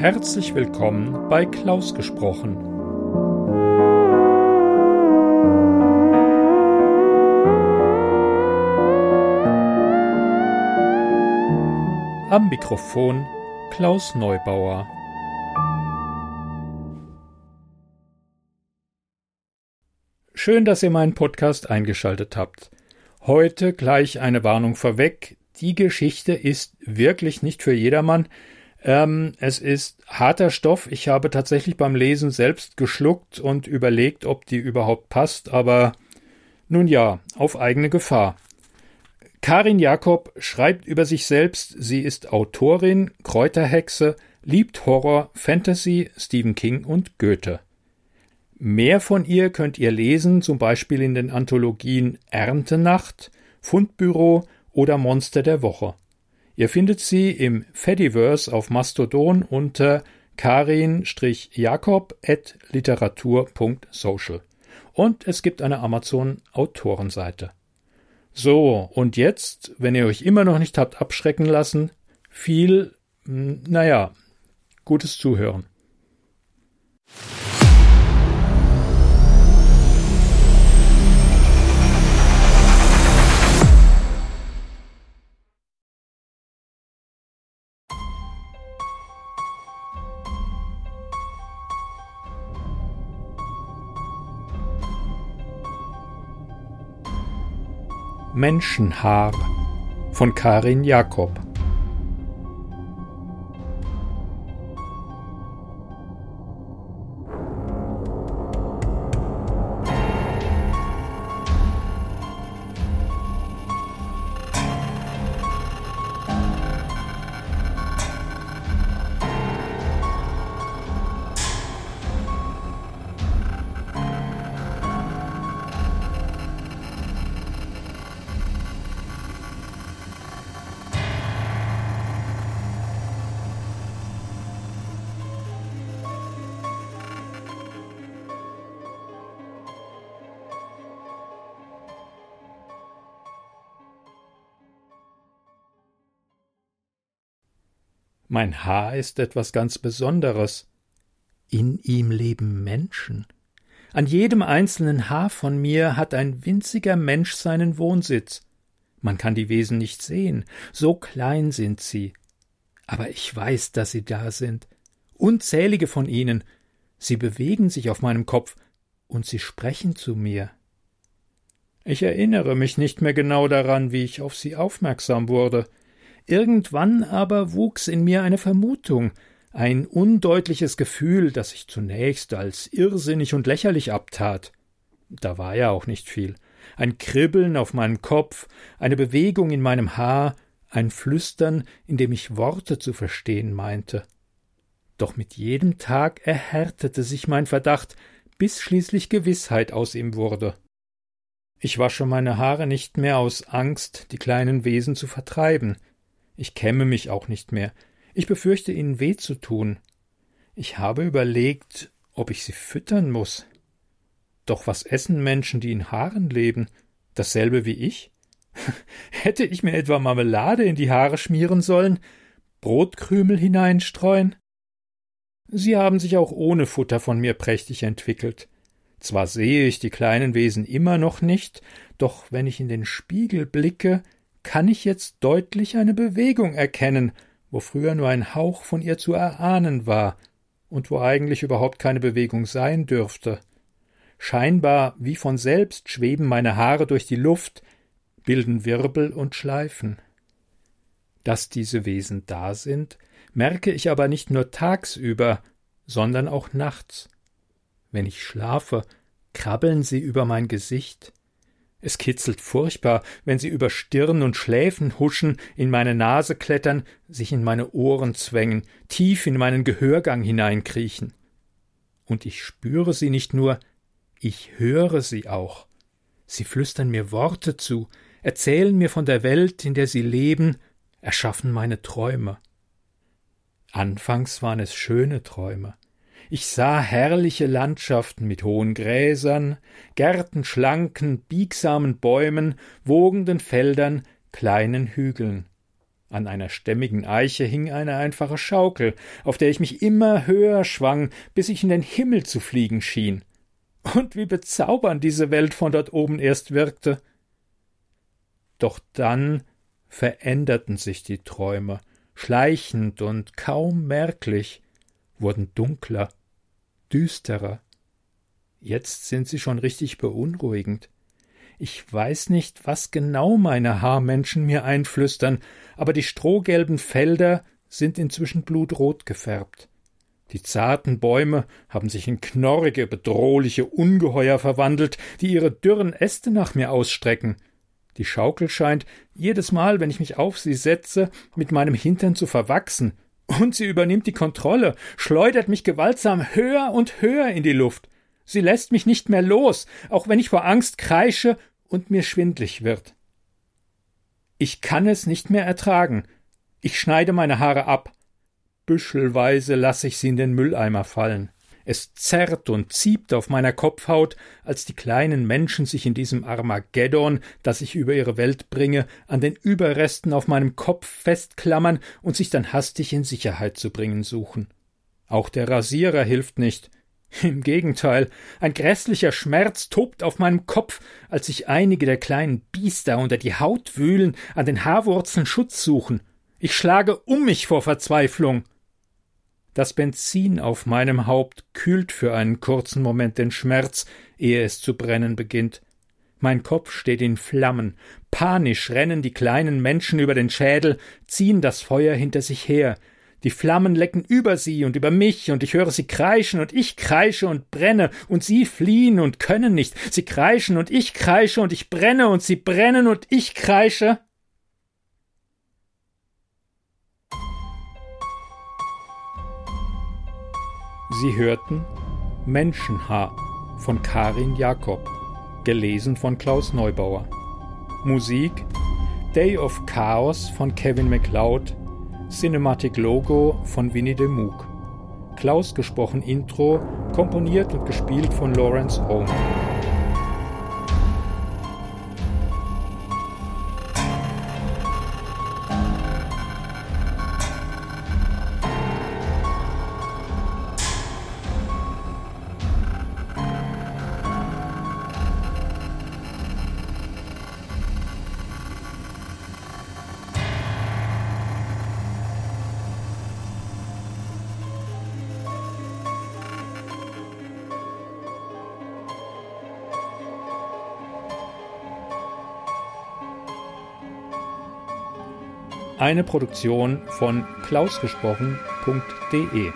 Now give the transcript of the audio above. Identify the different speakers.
Speaker 1: Herzlich willkommen bei Klaus gesprochen. Am Mikrofon Klaus Neubauer. Schön, dass ihr meinen Podcast eingeschaltet habt. Heute gleich eine Warnung vorweg. Die Geschichte ist wirklich nicht für jedermann. Ähm, es ist harter Stoff. Ich habe tatsächlich beim Lesen selbst geschluckt und überlegt, ob die überhaupt passt, aber nun ja, auf eigene Gefahr. Karin Jakob schreibt über sich selbst, sie ist Autorin, Kräuterhexe, liebt Horror, Fantasy, Stephen King und Goethe. Mehr von ihr könnt ihr lesen, zum Beispiel in den Anthologien Erntenacht, Fundbüro oder Monster der Woche. Ihr findet sie im Fediverse auf Mastodon unter karin-jakob.literatur.social. Und es gibt eine Amazon-Autorenseite. So, und jetzt, wenn ihr euch immer noch nicht habt abschrecken lassen, viel, hm, naja, gutes Zuhören. Menschenhaar von Karin Jakob Mein Haar ist etwas ganz Besonderes. In ihm leben Menschen. An jedem einzelnen Haar von mir hat ein winziger Mensch seinen Wohnsitz. Man kann die Wesen nicht sehen, so klein sind sie. Aber ich weiß, dass sie da sind. Unzählige von ihnen. Sie bewegen sich auf meinem Kopf und sie sprechen zu mir. Ich erinnere mich nicht mehr genau daran, wie ich auf sie aufmerksam wurde. Irgendwann aber wuchs in mir eine Vermutung, ein undeutliches Gefühl, das sich zunächst als irrsinnig und lächerlich abtat. Da war ja auch nicht viel. Ein Kribbeln auf meinem Kopf, eine Bewegung in meinem Haar, ein Flüstern, in dem ich Worte zu verstehen meinte. Doch mit jedem Tag erhärtete sich mein Verdacht, bis schließlich Gewissheit aus ihm wurde. Ich wasche meine Haare nicht mehr aus Angst, die kleinen Wesen zu vertreiben. Ich kämme mich auch nicht mehr. Ich befürchte, ihnen weh zu tun. Ich habe überlegt, ob ich sie füttern muss. Doch was essen Menschen, die in Haaren leben? Dasselbe wie ich? Hätte ich mir etwa Marmelade in die Haare schmieren sollen? Brotkrümel hineinstreuen? Sie haben sich auch ohne Futter von mir prächtig entwickelt. Zwar sehe ich die kleinen Wesen immer noch nicht, doch wenn ich in den Spiegel blicke, kann ich jetzt deutlich eine Bewegung erkennen, wo früher nur ein Hauch von ihr zu erahnen war und wo eigentlich überhaupt keine Bewegung sein dürfte. Scheinbar wie von selbst schweben meine Haare durch die Luft, bilden Wirbel und Schleifen. Dass diese Wesen da sind, merke ich aber nicht nur tagsüber, sondern auch nachts. Wenn ich schlafe, krabbeln sie über mein Gesicht, es kitzelt furchtbar, wenn sie über Stirn und Schläfen huschen, in meine Nase klettern, sich in meine Ohren zwängen, tief in meinen Gehörgang hineinkriechen. Und ich spüre sie nicht nur, ich höre sie auch. Sie flüstern mir Worte zu, erzählen mir von der Welt, in der sie leben, erschaffen meine Träume. Anfangs waren es schöne Träume. Ich sah herrliche Landschaften mit hohen Gräsern, Gärten schlanken, biegsamen Bäumen, wogenden Feldern, kleinen Hügeln. An einer stämmigen Eiche hing eine einfache Schaukel, auf der ich mich immer höher schwang, bis ich in den Himmel zu fliegen schien. Und wie bezaubernd diese Welt von dort oben erst wirkte. Doch dann veränderten sich die Träume, schleichend und kaum merklich, wurden dunkler, düsterer. Jetzt sind sie schon richtig beunruhigend. Ich weiß nicht, was genau meine Haarmenschen mir einflüstern, aber die strohgelben Felder sind inzwischen blutrot gefärbt. Die zarten Bäume haben sich in knorrige, bedrohliche Ungeheuer verwandelt, die ihre dürren Äste nach mir ausstrecken. Die Schaukel scheint, jedes Mal, wenn ich mich auf sie setze, mit meinem Hintern zu verwachsen, und sie übernimmt die Kontrolle, schleudert mich gewaltsam höher und höher in die Luft. Sie lässt mich nicht mehr los, auch wenn ich vor Angst kreische und mir schwindlig wird. Ich kann es nicht mehr ertragen. Ich schneide meine Haare ab. Büschelweise lasse ich sie in den Mülleimer fallen. Es zerrt und zieht auf meiner Kopfhaut, als die kleinen Menschen sich in diesem Armageddon, das ich über ihre Welt bringe, an den Überresten auf meinem Kopf festklammern und sich dann hastig in Sicherheit zu bringen suchen. Auch der Rasierer hilft nicht. Im Gegenteil, ein grässlicher Schmerz tobt auf meinem Kopf, als sich einige der kleinen Biester unter die Haut wühlen, an den Haarwurzeln Schutz suchen. Ich schlage um mich vor Verzweiflung. Das Benzin auf meinem Haupt kühlt für einen kurzen Moment den Schmerz, ehe es zu brennen beginnt. Mein Kopf steht in Flammen. Panisch rennen die kleinen Menschen über den Schädel, ziehen das Feuer hinter sich her. Die Flammen lecken über sie und über mich, und ich höre sie kreischen, und ich kreische und brenne, und sie fliehen und können nicht. Sie kreischen, und ich kreische, und ich brenne, und sie brennen, und ich kreische. Sie hörten Menschenhaar von Karin Jakob, gelesen von Klaus Neubauer. Musik Day of Chaos von Kevin MacLeod Cinematic Logo von Winnie de Moog. Klaus gesprochen Intro, komponiert und gespielt von Lawrence Home. Eine Produktion von klausgesprochen.de